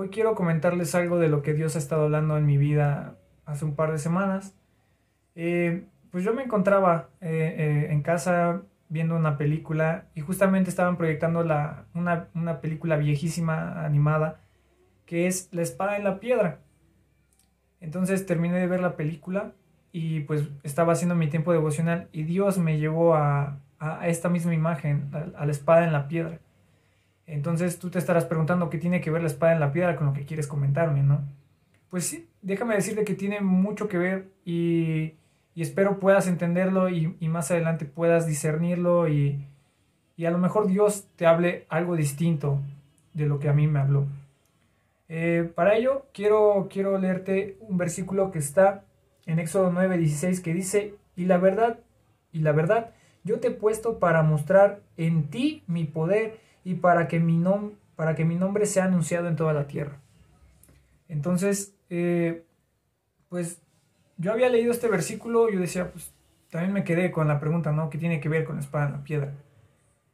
hoy quiero comentarles algo de lo que Dios ha estado hablando en mi vida hace un par de semanas. Eh, pues yo me encontraba eh, eh, en casa viendo una película y justamente estaban proyectando una, película viejísima animada que es La espada en la piedra. Entonces terminé de ver la película y pues estaba haciendo mi tiempo devocional y Dios me llevó a, esta misma imagen, a la espada en la piedra. Entonces tú te estarás preguntando qué tiene que ver la espada en la piedra con lo que quieres comentarme, ¿no? Pues sí, déjame decirte que tiene mucho que ver y, y espero puedas entenderlo y, y, más adelante puedas discernirlo y, y, a lo mejor Dios te hable algo distinto de lo que a mí me habló. Eh, para ello quiero, quiero leerte un versículo que está en Éxodo 9:16 que dice, y la verdad, y la verdad, yo te he puesto para mostrar en ti mi poder y para que mi, nom para que mi nombre sea anunciado en toda la tierra. Entonces, eh, pues yo había leído este versículo yo decía, pues también me quedé con la pregunta, ¿no? ¿Qué tiene que ver con la espada en la piedra?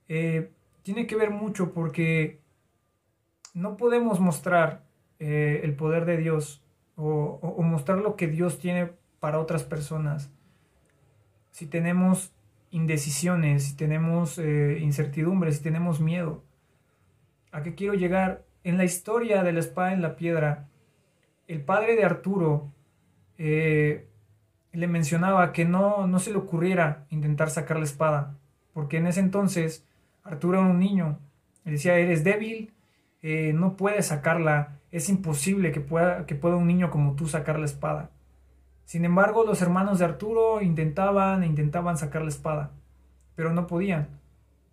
Eh, tiene que ver mucho porque no podemos mostrar eh, el poder de Dios o, mostrar lo que Dios tiene para otras personas si tenemos indecisiones, si tenemos eh, incertidumbres, si tenemos miedo. ¿A qué quiero llegar? En la historia de la espada en la piedra, el padre de Arturo eh, le mencionaba que no, no se le ocurriera intentar sacar la espada, porque en ese entonces Arturo era un niño. Le decía, eres débil, eh, no puedes sacarla, es imposible que pueda, que pueda un niño como tú sacar la espada. Sin embargo, los hermanos de Arturo intentaban e intentaban sacar la espada, pero no podían.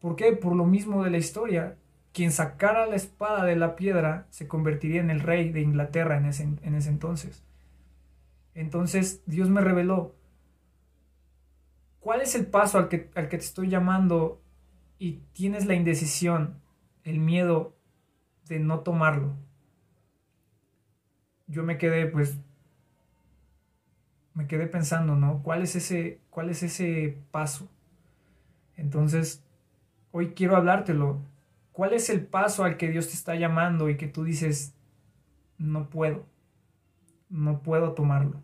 ¿Por qué? Por lo mismo de la historia. Quien sacara la espada de la piedra se convertiría en el rey de Inglaterra en ese, en ese entonces. Entonces Dios me reveló, ¿cuál es el paso al que, al que te estoy llamando y tienes la indecisión, el miedo de no tomarlo? Yo me quedé pues me quedé pensando, ¿no? ¿Cuál es ese, cuál es ese paso? Entonces, hoy quiero hablártelo. ¿Cuál es el paso al que Dios te está llamando y que tú dices, no puedo, no puedo tomarlo?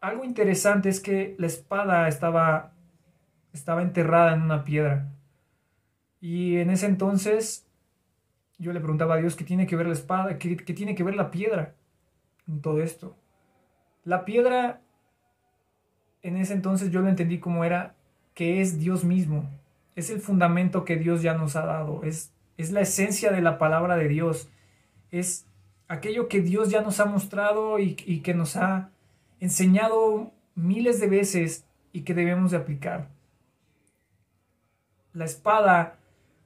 Algo interesante es que la espada estaba, estaba enterrada en una piedra. Y en ese entonces yo le preguntaba a Dios qué tiene que ver la espada, qué, qué tiene que ver la piedra en todo esto. La piedra, en ese entonces yo lo entendí como era que es Dios mismo, es el fundamento que Dios ya nos ha dado, es, es la esencia de la palabra de Dios, es aquello que Dios ya nos ha mostrado y, que nos ha enseñado miles de veces y que debemos de aplicar. La espada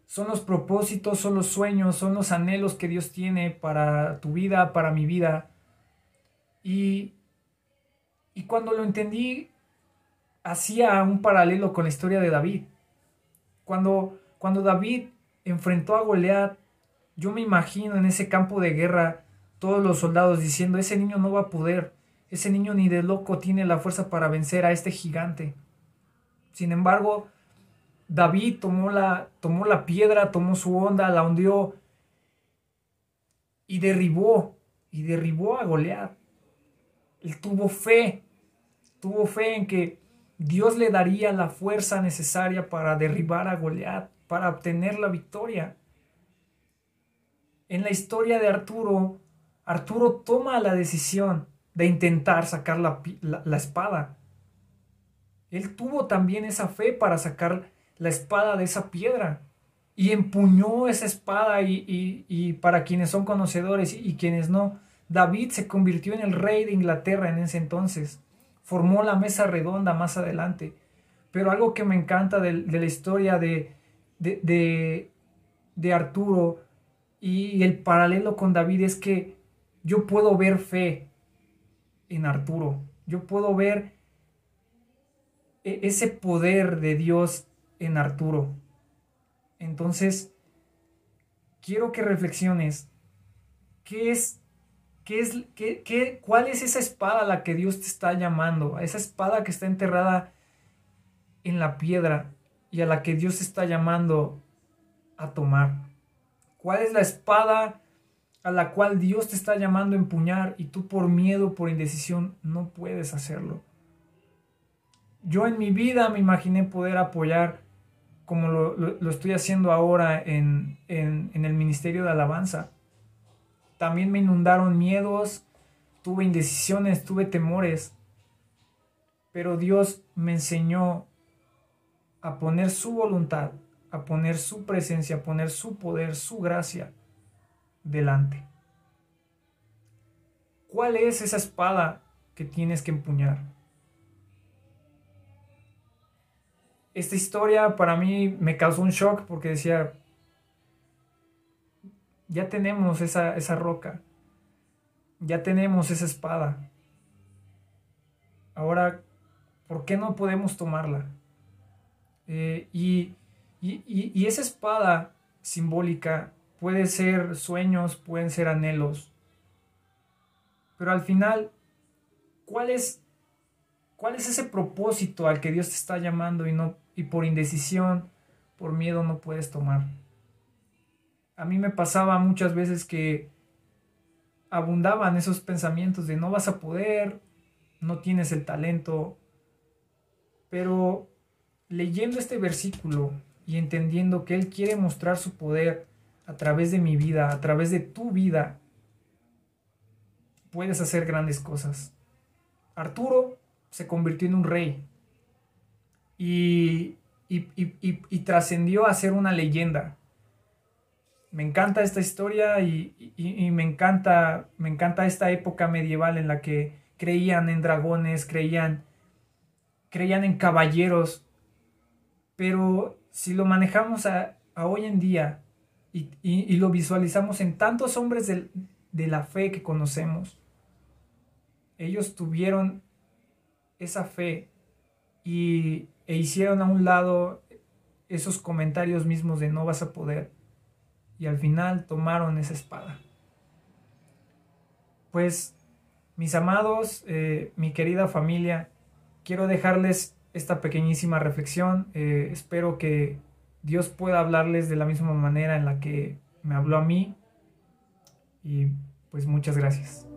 son los propósitos, son los sueños, son los anhelos que Dios tiene para tu vida, para mi vida. Y y cuando lo entendí, hacía un paralelo con la historia de David. Cuando, cuando David enfrentó a Goliat, yo me imagino en ese campo de guerra todos los soldados diciendo, ese niño no va a poder, ese niño ni de loco tiene la fuerza para vencer a este gigante. Sin embargo, David tomó la, tomó la piedra, tomó su onda, la hundió y derribó, y derribó a Goliat. Él tuvo fe, tuvo fe en que Dios le daría la fuerza necesaria para derribar a Goliat, para obtener la victoria. En la historia de Arturo, Arturo toma la decisión de intentar sacar la, la, espada. Él tuvo también esa fe para sacar la espada de esa piedra y empuñó esa espada y, y, y para quienes son conocedores y, quienes no, David se convirtió en el rey de Inglaterra en ese entonces. Formó la mesa redonda más adelante. Pero algo que me encanta de, la historia de, de, de, de Arturo y el paralelo con David es que yo puedo ver fe en Arturo. Yo puedo ver e, ese poder de Dios en Arturo. Entonces, quiero que reflexiones. ¿Qué es ¿Qué es, qué, qué, ¿Cuál es esa espada a la que Dios te está llamando? A esa espada que está enterrada en la piedra y a la que Dios te está llamando a tomar. ¿Cuál es la espada a la cual Dios te está llamando a empuñar y tú por miedo, por indecisión, no puedes hacerlo. Yo en mi vida me imaginé poder apoyar como lo, estoy haciendo ahora en, en, en el Ministerio de Alabanza. También me inundaron miedos, tuve indecisiones, tuve temores, pero Dios me enseñó a poner su voluntad, a poner su presencia, a poner su poder, su gracia delante. ¿Cuál es esa espada que tienes que empuñar? Esta historia para mí me causó un shock porque decía, ya tenemos esa, esa roca, ya tenemos esa espada. Ahora, ¿por qué no podemos tomarla? Eh, y, y esa espada simbólica puede ser sueños, pueden ser anhelos, pero al final, ¿cuál es, cuál es ese propósito al que Dios te está llamando y, no, y por indecisión, por miedo no puedes tomar? A mí me pasaba muchas veces que abundaban esos pensamientos de no vas a poder, no tienes el talento, pero leyendo este versículo y entendiendo que Él quiere mostrar su poder a través de mi vida, a través de tu vida, puedes hacer grandes cosas. Arturo se convirtió en un rey y, y, trascendió a ser una leyenda. Me encanta esta historia y, me, encanta, me encanta esta época medieval en la que creían en dragones, creían, creían en caballeros, pero si lo manejamos a, hoy en día y, lo visualizamos en tantos hombres de la fe que conocemos, ellos tuvieron esa fe y, e hicieron a un lado esos comentarios mismos de no vas a poder. Y al final tomaron esa espada. Pues, mis amados, eh, mi querida familia, quiero dejarles esta pequeñísima reflexión. Eh, espero que Dios pueda hablarles de la misma manera en la que me habló a mí. Y pues muchas gracias.